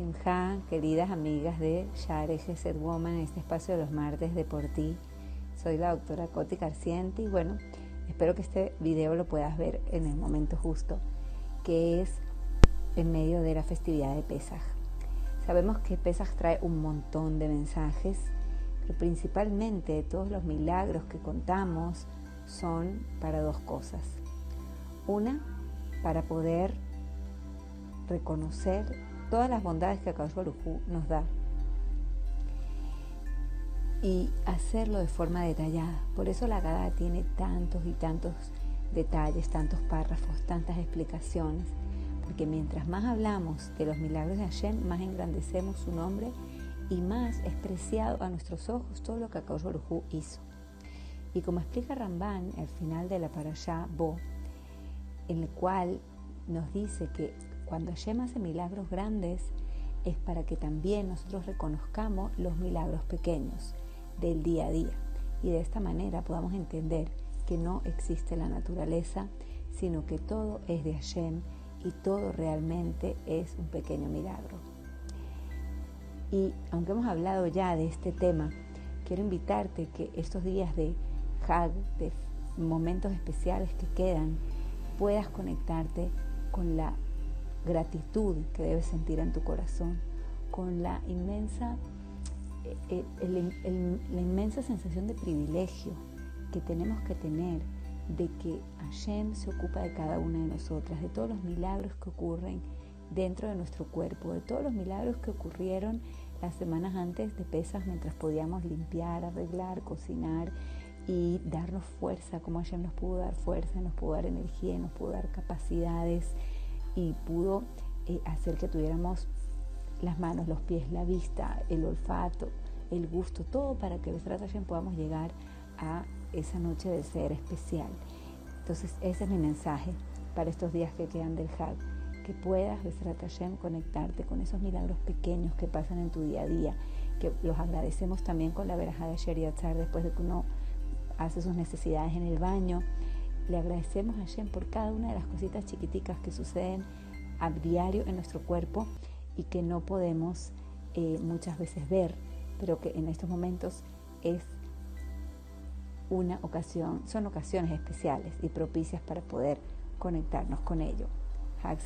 Hola, queridas amigas de Share Set Woman, en este espacio de los martes de por ti. Soy la doctora Coti Carcienti y bueno, espero que este video lo puedas ver en el momento justo, que es en medio de la festividad de Pesaj. Sabemos que Pesaj trae un montón de mensajes, pero principalmente todos los milagros que contamos son para dos cosas. Una, para poder reconocer todas las bondades que Akadosh Baruj nos da y hacerlo de forma detallada. Por eso la Gada tiene tantos y tantos detalles, tantos párrafos, tantas explicaciones, porque mientras más hablamos de los milagros de Hashem, más engrandecemos su nombre y más es preciado a nuestros ojos todo lo que Akadosh Baruj hizo. Y como explica Ramban al final de la parashá Bo, en el cual nos dice que cuando Hashem hace milagros grandes es para que también nosotros reconozcamos los milagros pequeños del día a día y de esta manera podamos entender que no existe la naturaleza, sino que todo es de Hashem y todo realmente es un pequeño milagro. Y aunque hemos hablado ya de este tema, quiero invitarte que estos días de Hag, de momentos especiales que quedan, puedas conectarte con la gratitud que debes sentir en tu corazón, con la inmensa, eh, eh, la inmensa sensación de privilegio que tenemos que tener de que Hashem se ocupa de cada una de nosotras, de todos los milagros que ocurren dentro de nuestro cuerpo, de todos los milagros que ocurrieron las semanas antes de pesas mientras podíamos limpiar, arreglar, cocinar y darnos fuerza, como Hashem nos pudo dar fuerza, nos pudo dar energía, nos pudo dar capacidades y pudo eh, hacer que tuviéramos las manos, los pies, la vista, el olfato, el gusto, todo para que Besrat Hashem podamos llegar a esa noche de ser especial. Entonces ese es mi mensaje para estos días que quedan del Hag, que puedas Besrat Hashem conectarte con esos milagros pequeños que pasan en tu día a día, que los agradecemos también con la verajada de Sheriatzar después de que uno hace sus necesidades en el baño, le agradecemos a Hashem por cada una de las cositas chiquiticas que suceden a diario en nuestro cuerpo y que no podemos eh, muchas veces ver, pero que en estos momentos es una ocasión, son ocasiones especiales y propicias para poder conectarnos con ello. Hag